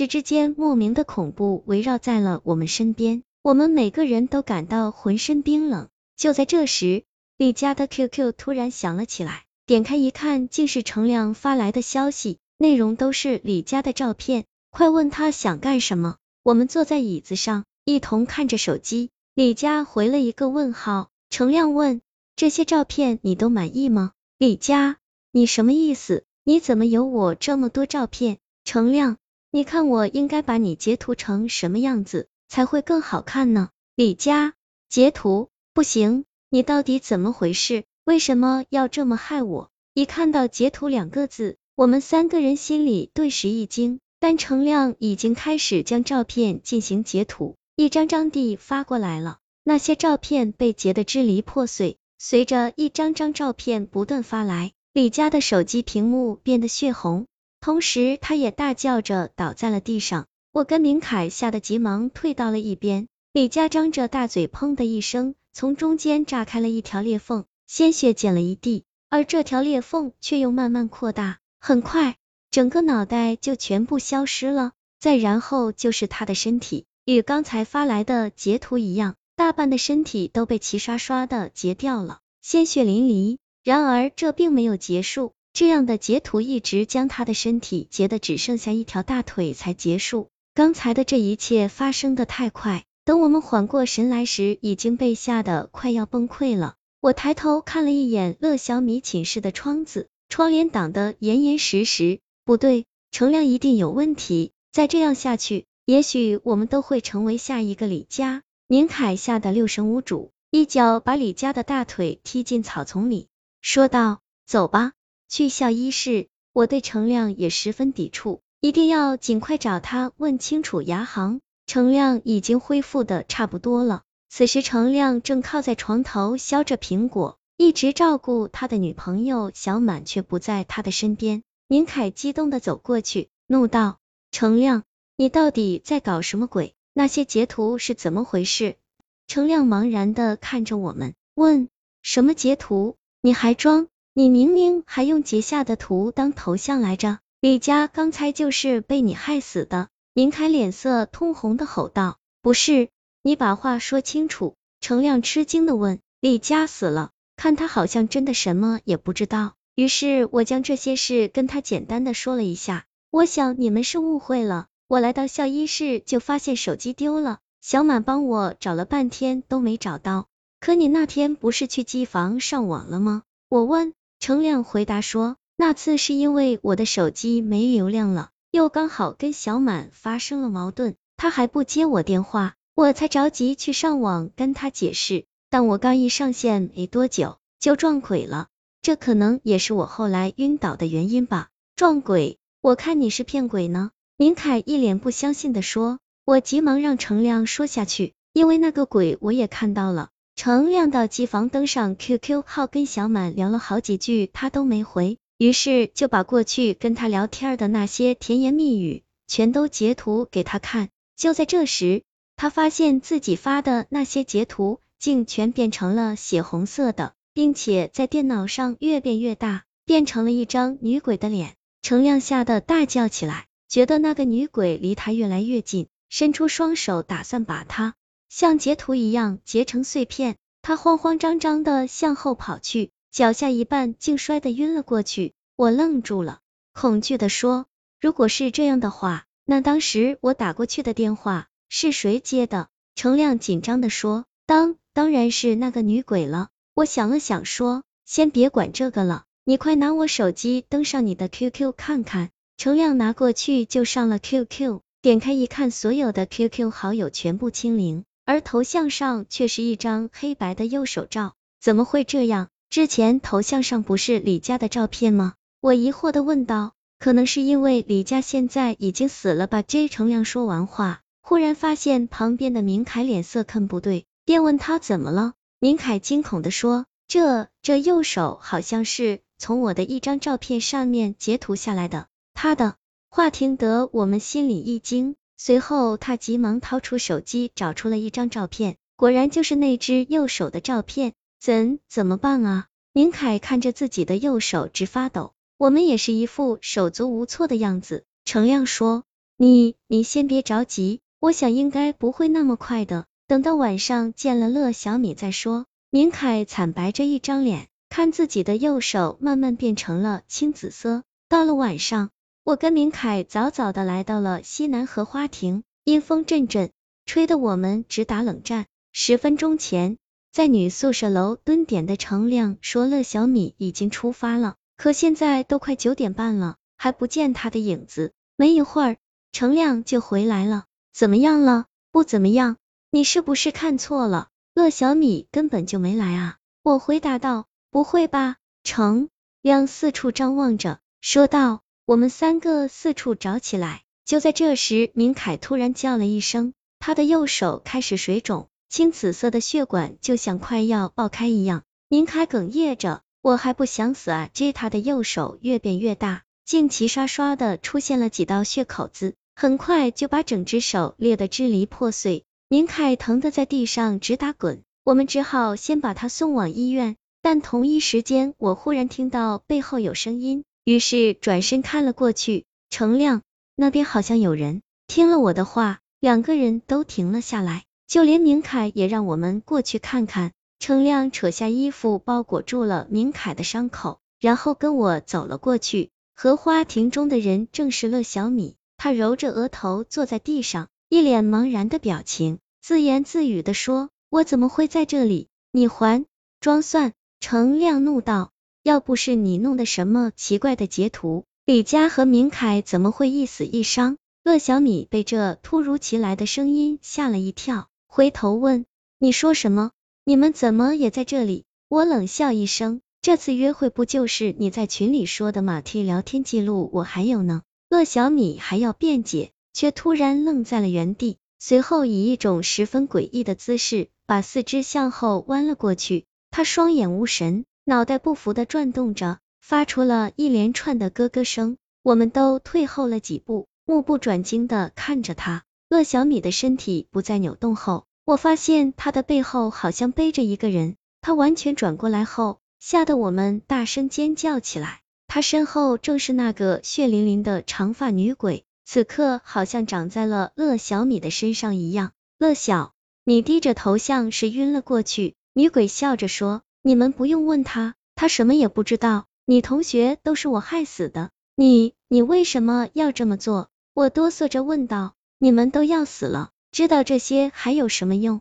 时之间，莫名的恐怖围绕在了我们身边，我们每个人都感到浑身冰冷。就在这时，李佳的 QQ 突然响了起来，点开一看，竟是程亮发来的消息，内容都是李佳的照片。快问他想干什么？我们坐在椅子上，一同看着手机。李佳回了一个问号。程亮问：这些照片你都满意吗？李佳，你什么意思？你怎么有我这么多照片？程亮，你看我应该把你截图成什么样子才会更好看呢？李佳，截图不行，你到底怎么回事？为什么要这么害我？一看到截图两个字，我们三个人心里顿时一惊。但程亮已经开始将照片进行截图，一张张地发过来了。那些照片被截得支离破碎，随着一张张照片不断发来，李佳的手机屏幕变得血红，同时他也大叫着倒在了地上。我跟明凯吓得急忙退到了一边。李佳张着大嘴，砰的一声从中间炸开了一条裂缝，鲜血溅了一地，而这条裂缝却又慢慢扩大，很快。整个脑袋就全部消失了，再然后就是他的身体，与刚才发来的截图一样，大半的身体都被齐刷刷的截掉了，鲜血淋漓。然而这并没有结束，这样的截图一直将他的身体截的只剩下一条大腿才结束。刚才的这一切发生的太快，等我们缓过神来时，已经被吓得快要崩溃了。我抬头看了一眼乐小米寝室的窗子，窗帘挡得严严实实。不对，程亮一定有问题。再这样下去，也许我们都会成为下一个李佳。宁凯吓得六神无主，一脚把李佳的大腿踢进草丛里，说道：“走吧，去校医室。”我对程亮也十分抵触，一定要尽快找他问清楚牙行。程亮已经恢复的差不多了，此时程亮正靠在床头削着苹果，一直照顾他的女朋友小满却不在他的身边。宁凯激动的走过去，怒道：“程亮，你到底在搞什么鬼？那些截图是怎么回事？”程亮茫然的看着我们，问：“什么截图？你还装？你明明还用截下的图当头像来着！李佳刚才就是被你害死的！”林凯脸色通红的吼道：“不是，你把话说清楚！”程亮吃惊的问：“李佳死了？看他好像真的什么也不知道。”于是我将这些事跟他简单的说了一下，我想你们是误会了。我来到校医室就发现手机丢了，小满帮我找了半天都没找到。可你那天不是去机房上网了吗？我问。程亮回答说，那次是因为我的手机没流量了，又刚好跟小满发生了矛盾，他还不接我电话，我才着急去上网跟他解释。但我刚一上线没多久就撞鬼了。这可能也是我后来晕倒的原因吧。撞鬼？我看你是骗鬼呢。明凯一脸不相信的说。我急忙让程亮说下去，因为那个鬼我也看到了。程亮到机房登上 QQ 号跟小满聊了好几句，他都没回，于是就把过去跟他聊天的那些甜言蜜语全都截图给他看。就在这时，他发现自己发的那些截图竟全变成了血红色的。并且在电脑上越变越大，变成了一张女鬼的脸。程亮吓得大叫起来，觉得那个女鬼离他越来越近，伸出双手打算把他像截图一样截成碎片。他慌慌张张的向后跑去，脚下一绊，竟摔得晕了过去。我愣住了，恐惧的说：“如果是这样的话，那当时我打过去的电话是谁接的？”程亮紧张的说：“当当然是那个女鬼了。”我想了想，说：“先别管这个了，你快拿我手机登上你的 QQ 看看。”程亮拿过去就上了 QQ，点开一看，所有的 QQ 好友全部清零，而头像上却是一张黑白的右手照。怎么会这样？之前头像上不是李佳的照片吗？我疑惑的问道。可能是因为李佳现在已经死了吧？J 成亮说完话，忽然发现旁边的明凯脸色看不对，便问他怎么了。明凯惊恐的说：“这这右手好像是从我的一张照片上面截图下来的。”他的话听得我们心里一惊，随后他急忙掏出手机找出了一张照片，果然就是那只右手的照片。怎怎么办啊？明凯看着自己的右手直发抖，我们也是一副手足无措的样子。程亮说：“你你先别着急，我想应该不会那么快的，等到晚上见了乐小米再说。明凯惨白着一张脸，看自己的右手慢慢变成了青紫色。到了晚上，我跟明凯早早的来到了西南荷花亭，阴风阵阵，吹得我们直打冷战。十分钟前，在女宿舍楼蹲点的程亮说乐小米已经出发了，可现在都快九点半了，还不见他的影子。没一会儿，程亮就回来了。怎么样了？不怎么样。你是不是看错了？乐小米根本就没来啊！我回答道。不会吧？程亮四处张望着，说道。我们三个四处找起来。就在这时，明凯突然叫了一声，他的右手开始水肿，青紫色的血管就像快要爆开一样。明凯哽咽着，我还不想死啊！接他的右手越变越大，竟齐刷刷的出现了几道血口子，很快就把整只手裂得支离破碎。明凯疼得在地上直打滚，我们只好先把他送往医院。但同一时间，我忽然听到背后有声音，于是转身看了过去。程亮那边好像有人。听了我的话，两个人都停了下来，就连明凯也让我们过去看看。程亮扯下衣服包裹住了明凯的伤口，然后跟我走了过去。荷花亭中的人正是乐小米，他揉着额头坐在地上。一脸茫然的表情，自言自语的说：“我怎么会在这里？你还装蒜？”程亮怒道：“要不是你弄的什么奇怪的截图，李佳和明凯怎么会一死一伤？”乐小米被这突如其来的声音吓了一跳，回头问：“你说什么？你们怎么也在这里？”我冷笑一声：“这次约会不就是你在群里说的吗？T 聊天记录我还有呢。”乐小米还要辩解。却突然愣在了原地，随后以一种十分诡异的姿势，把四肢向后弯了过去。他双眼无神，脑袋不服的转动着，发出了一连串的咯咯声。我们都退后了几步，目不转睛的看着他。乐小米的身体不再扭动后，我发现他的背后好像背着一个人。他完全转过来后，吓得我们大声尖叫起来。他身后正是那个血淋淋的长发女鬼。此刻好像长在了乐小米的身上一样。乐小你低着头像是晕了过去。女鬼笑着说：“你们不用问他，他什么也不知道。你同学都是我害死的。你你为什么要这么做？”我哆嗦着问道：“你们都要死了，知道这些还有什么用？